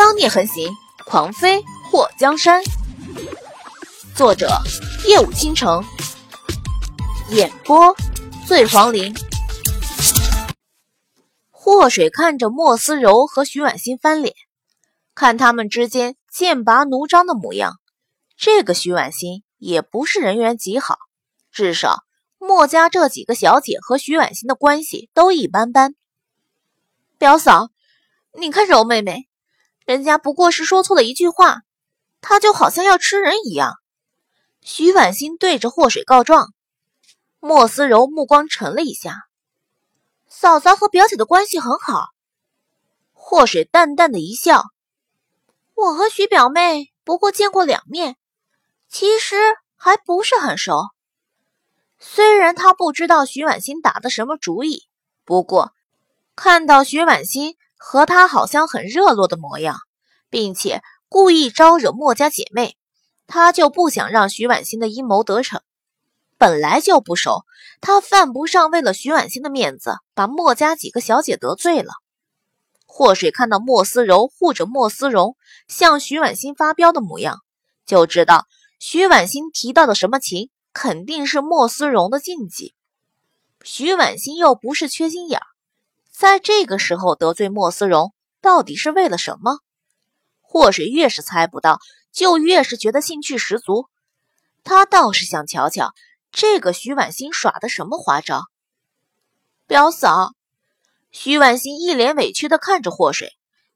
妖孽横行，狂妃祸江山。作者：夜舞倾城，演播：醉黄林。祸水看着莫思柔和徐婉欣翻脸，看他们之间剑拔弩张的模样，这个徐婉欣也不是人缘极好，至少莫家这几个小姐和徐婉欣的关系都一般般。表嫂，你看柔妹妹。人家不过是说错了一句话，他就好像要吃人一样。徐婉欣对着祸水告状，莫思柔目光沉了一下。嫂嫂和表姐的关系很好。祸水淡淡的一笑，我和徐表妹不过见过两面，其实还不是很熟。虽然他不知道徐婉欣打的什么主意，不过看到徐婉欣。和他好像很热络的模样，并且故意招惹墨家姐妹，他就不想让徐婉欣的阴谋得逞。本来就不熟，他犯不上为了徐婉欣的面子把墨家几个小姐得罪了。祸水看到莫思柔护着莫思荣向徐婉欣发飙的模样，就知道徐婉欣提到的什么情，肯定是莫思荣的禁忌。徐婉欣又不是缺心眼儿。在这个时候得罪莫思荣，到底是为了什么？祸水越是猜不到，就越是觉得兴趣十足。他倒是想瞧瞧这个徐婉欣耍的什么花招。表嫂，徐婉欣一脸委屈地看着祸水，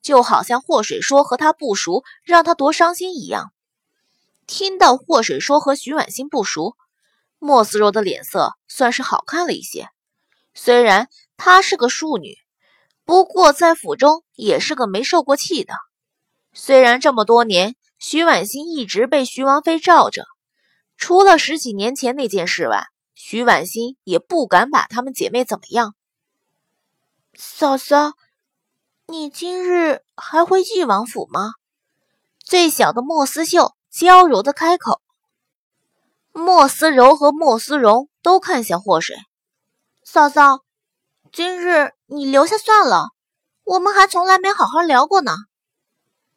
就好像祸水说和他不熟，让他多伤心一样。听到祸水说和徐婉欣不熟，莫思柔的脸色算是好看了一些。虽然她是个庶女，不过在府中也是个没受过气的。虽然这么多年，徐婉欣一直被徐王妃罩着，除了十几年前那件事外，徐婉欣也不敢把她们姐妹怎么样。嫂嫂，你今日还回晋王府吗？最小的莫思秀娇柔的开口。莫思柔和莫思荣都看向祸水。嫂嫂，今日你留下算了，我们还从来没好好聊过呢。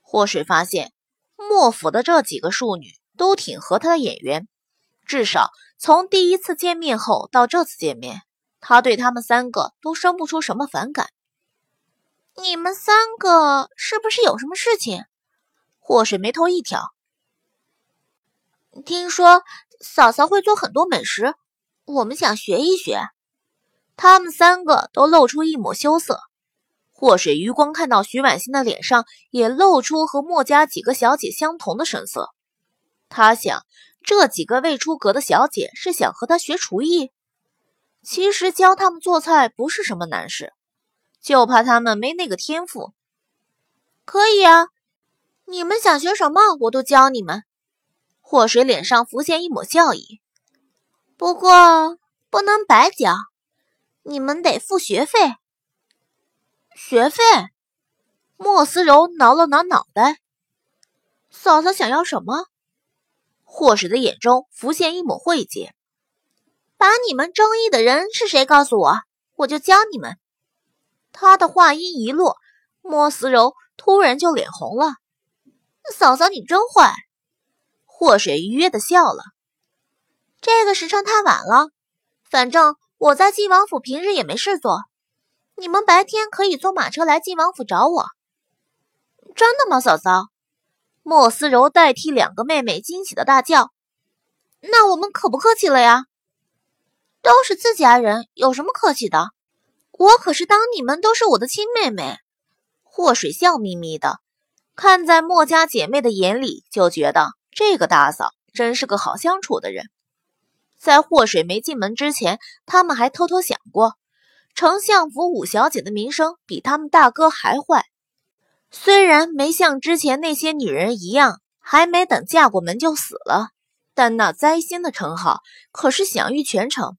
祸水发现莫府的这几个庶女都挺合他的眼缘，至少从第一次见面后到这次见面，他对他们三个都生不出什么反感。你们三个是不是有什么事情？祸水眉头一挑，听说嫂嫂会做很多美食，我们想学一学。他们三个都露出一抹羞涩，祸水余光看到徐婉欣的脸上也露出和墨家几个小姐相同的神色。他想，这几个未出阁的小姐是想和他学厨艺。其实教他们做菜不是什么难事，就怕他们没那个天赋。可以啊，你们想学什么，我都教你们。祸水脸上浮现一抹笑意，不过不能白教。你们得付学费。学费？莫思柔挠了挠脑袋。嫂嫂想要什么？霍水的眼中浮现一抹晦气。把你们争议的人是谁告诉我，我就教你们。他的话音一落，莫思柔突然就脸红了。嫂嫂，你真坏。霍水愉悦的笑了。这个时辰太晚了，反正。我在晋王府平日也没事做，你们白天可以坐马车来晋王府找我。真的吗，嫂嫂？莫思柔代替两个妹妹惊喜的大叫：“那我们可不客气了呀？都是自家人，有什么客气的？我可是当你们都是我的亲妹妹。”祸水笑眯眯的，看在莫家姐妹的眼里，就觉得这个大嫂真是个好相处的人。在祸水没进门之前，他们还偷偷想过，丞相府五小姐的名声比他们大哥还坏。虽然没像之前那些女人一样，还没等嫁过门就死了，但那灾星的称号可是享誉全城。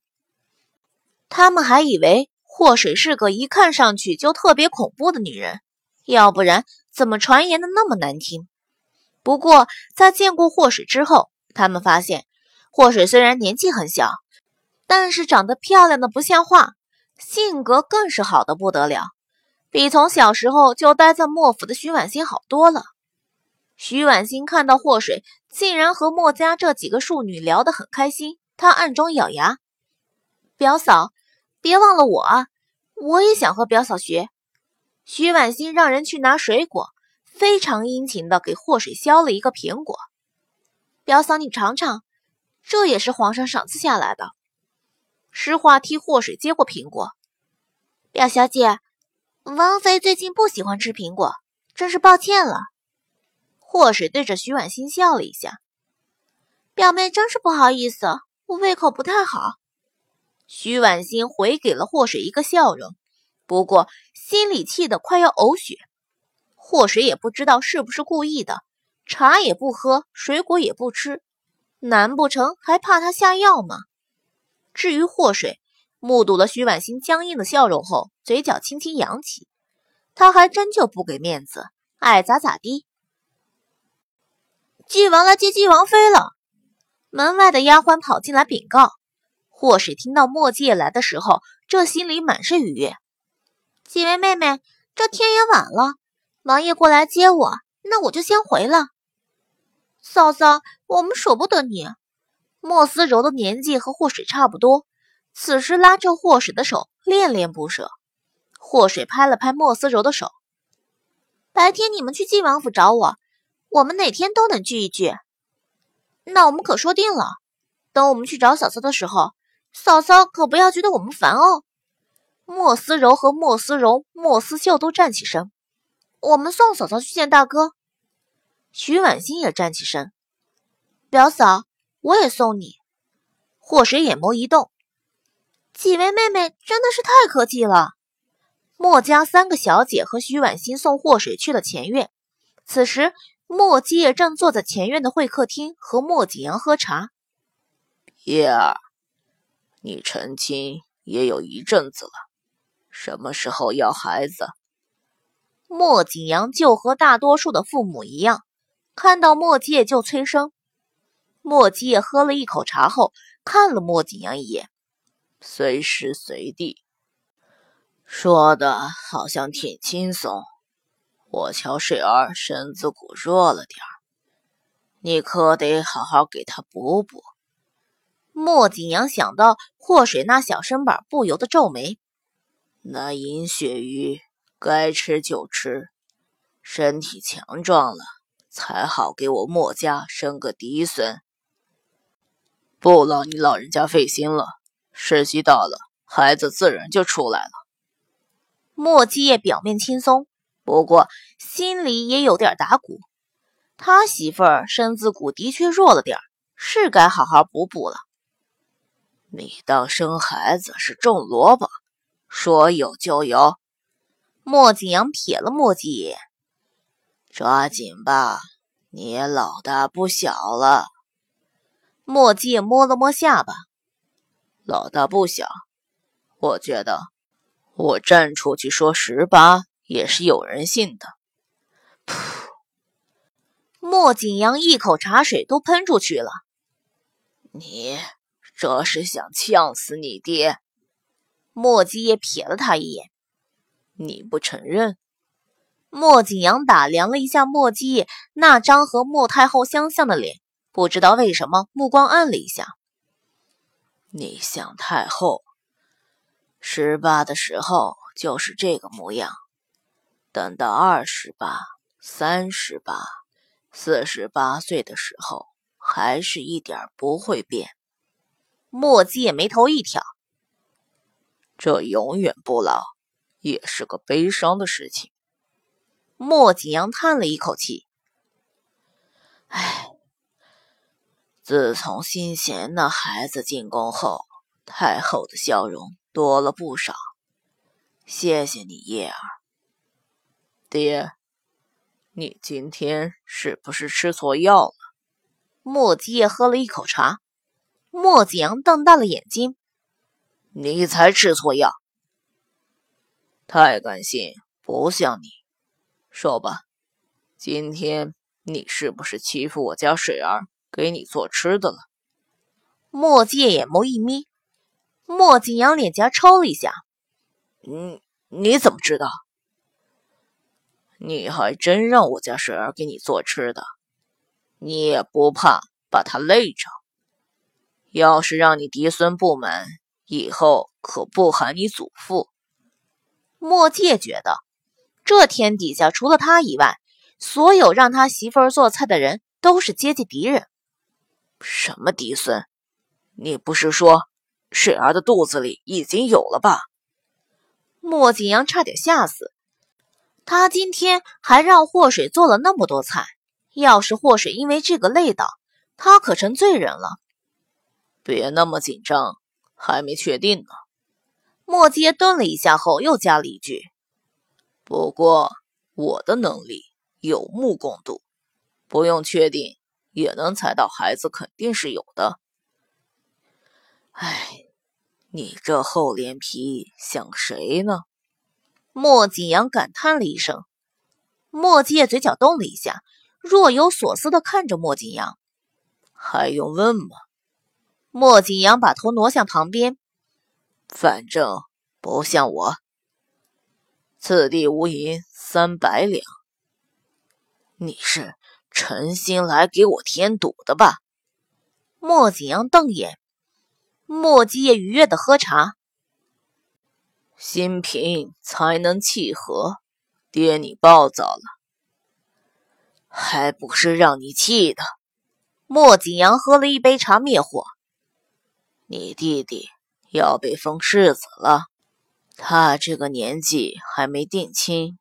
他们还以为祸水是个一看上去就特别恐怖的女人，要不然怎么传言的那么难听？不过在见过祸水之后，他们发现。祸水虽然年纪很小，但是长得漂亮的不像话，性格更是好的不得了。比从小时候就待在莫府的徐婉欣好多了。徐婉欣看到祸水竟然和莫家这几个庶女聊得很开心，她暗中咬牙：“表嫂，别忘了我啊！我也想和表嫂学。”徐婉欣让人去拿水果，非常殷勤的给祸水削了一个苹果。表嫂，你尝尝，这也是皇上赏赐下来的。诗画替祸水接过苹果，表小姐，王妃最近不喜欢吃苹果，真是抱歉了。祸水对着徐婉欣笑了一下，表妹真是不好意思，我胃口不太好。徐婉欣回给了祸水一个笑容，不过心里气得快要呕血。祸水也不知道是不是故意的，茶也不喝，水果也不吃，难不成还怕他下药吗？至于祸水，目睹了徐婉欣僵硬的笑容后，嘴角轻轻扬起。他还真就不给面子，爱咋咋地。纪王来接纪王妃了。门外的丫鬟跑进来禀告。祸水听到墨迹来的时候，这心里满是愉悦。几位妹妹，这天也晚了，王爷过来接我，那我就先回了。嫂嫂，我们舍不得你。莫思柔的年纪和祸水差不多，此时拉着祸水的手，恋恋不舍。祸水拍了拍莫思柔的手：“白天你们去晋王府找我，我们哪天都能聚一聚。那我们可说定了。等我们去找嫂嫂的时候，嫂嫂可不要觉得我们烦哦。”莫思柔和莫思柔、莫思秀都站起身：“我们送嫂嫂去见大哥。”徐婉欣也站起身：“表嫂。”我也送你。祸水眼眸一动，几位妹妹真的是太客气了。墨家三个小姐和徐婉欣送祸水去了前院。此时，莫基业正坐在前院的会客厅和莫景阳喝茶。叶儿，你成亲也有一阵子了，什么时候要孩子？莫景阳就和大多数的父母一样，看到莫基业就催生。莫基也喝了一口茶后，看了莫景阳一眼，随时随地说的好像挺轻松。我瞧水儿身子骨弱了点儿，你可得好好给他补补。莫景阳想到祸水那小身板，不由得皱眉。那银鳕鱼该吃就吃，身体强壮了才好给我莫家生个嫡孙。不劳你老人家费心了，时机到了，孩子自然就出来了。莫继业表面轻松，不过心里也有点打鼓。他媳妇儿身子骨的确弱了点是该好好补补了。你当生孩子是种萝卜，说有就有。莫景阳瞥了莫继业，抓紧吧，你也老大不小了。墨迹摸了摸下巴，老大不小，我觉得我站出去说十八也是有人信的。噗！莫景阳一口茶水都喷出去了。你这是想呛死你爹？莫迹也瞥了他一眼。你不承认？莫景阳打量了一下莫迹那张和莫太后相像的脸。不知道为什么，目光暗了一下。你像太后，十八的时候就是这个模样，等到二十八、三十八、四十八岁的时候，还是一点不会变。墨迹眉头一挑，这永远不老，也是个悲伤的事情。莫景阳叹了一口气，唉。自从新贤那孩子进宫后，太后的笑容多了不少。谢谢你，叶儿。爹，你今天是不是吃错药了？莫继业喝了一口茶，莫子阳瞪大了眼睛：“你才吃错药！太感性，不像你。说吧，今天你是不是欺负我家水儿？”给你做吃的了。莫界眼眸一眯，莫景阳脸颊抽了一下。嗯，你怎么知道？你还真让我家水儿给你做吃的，你也不怕把他累着？要是让你嫡孙不满，以后可不喊你祖父。莫介觉得，这天底下除了他以外，所有让他媳妇儿做菜的人都是阶级敌人。什么嫡孙？你不是说水儿的肚子里已经有了吧？莫景阳差点吓死。他今天还让祸水做了那么多菜，要是祸水因为这个累倒，他可成罪人了。别那么紧张，还没确定呢。莫阶顿了一下后，又加了一句：“不过我的能力有目共睹，不用确定也能猜到孩子肯定是有的。”哎，你这厚脸皮想谁呢？莫景阳感叹了一声，莫界嘴角动了一下，若有所思地看着莫景阳。还用问吗？莫景阳把头挪向旁边，反正不像我。此地无银三百两，你是诚心来给我添堵的吧？莫景阳瞪眼，莫界愉悦地喝茶。心平才能气和，爹你暴躁了，还不是让你气的。莫景阳喝了一杯茶灭火。你弟弟要被封世子了，他这个年纪还没定亲，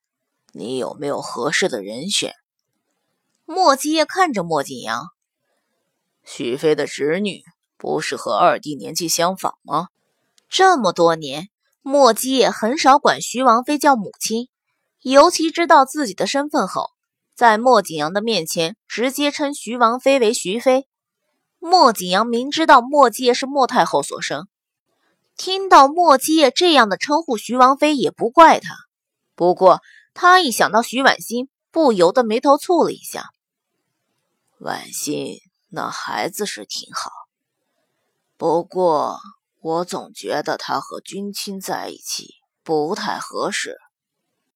你有没有合适的人选？莫七夜看着莫景阳，许飞的侄女不是和二弟年纪相仿吗？这么多年。莫姬也很少管徐王妃叫母亲，尤其知道自己的身份后，在莫景阳的面前直接称徐王妃为徐妃。莫景阳明知道莫姬是莫太后所生，听到莫姬这样的称呼徐王妃也不怪他。不过他一想到徐婉欣，不由得眉头蹙了一下。婉心那孩子是挺好，不过……我总觉得他和君清在一起不太合适。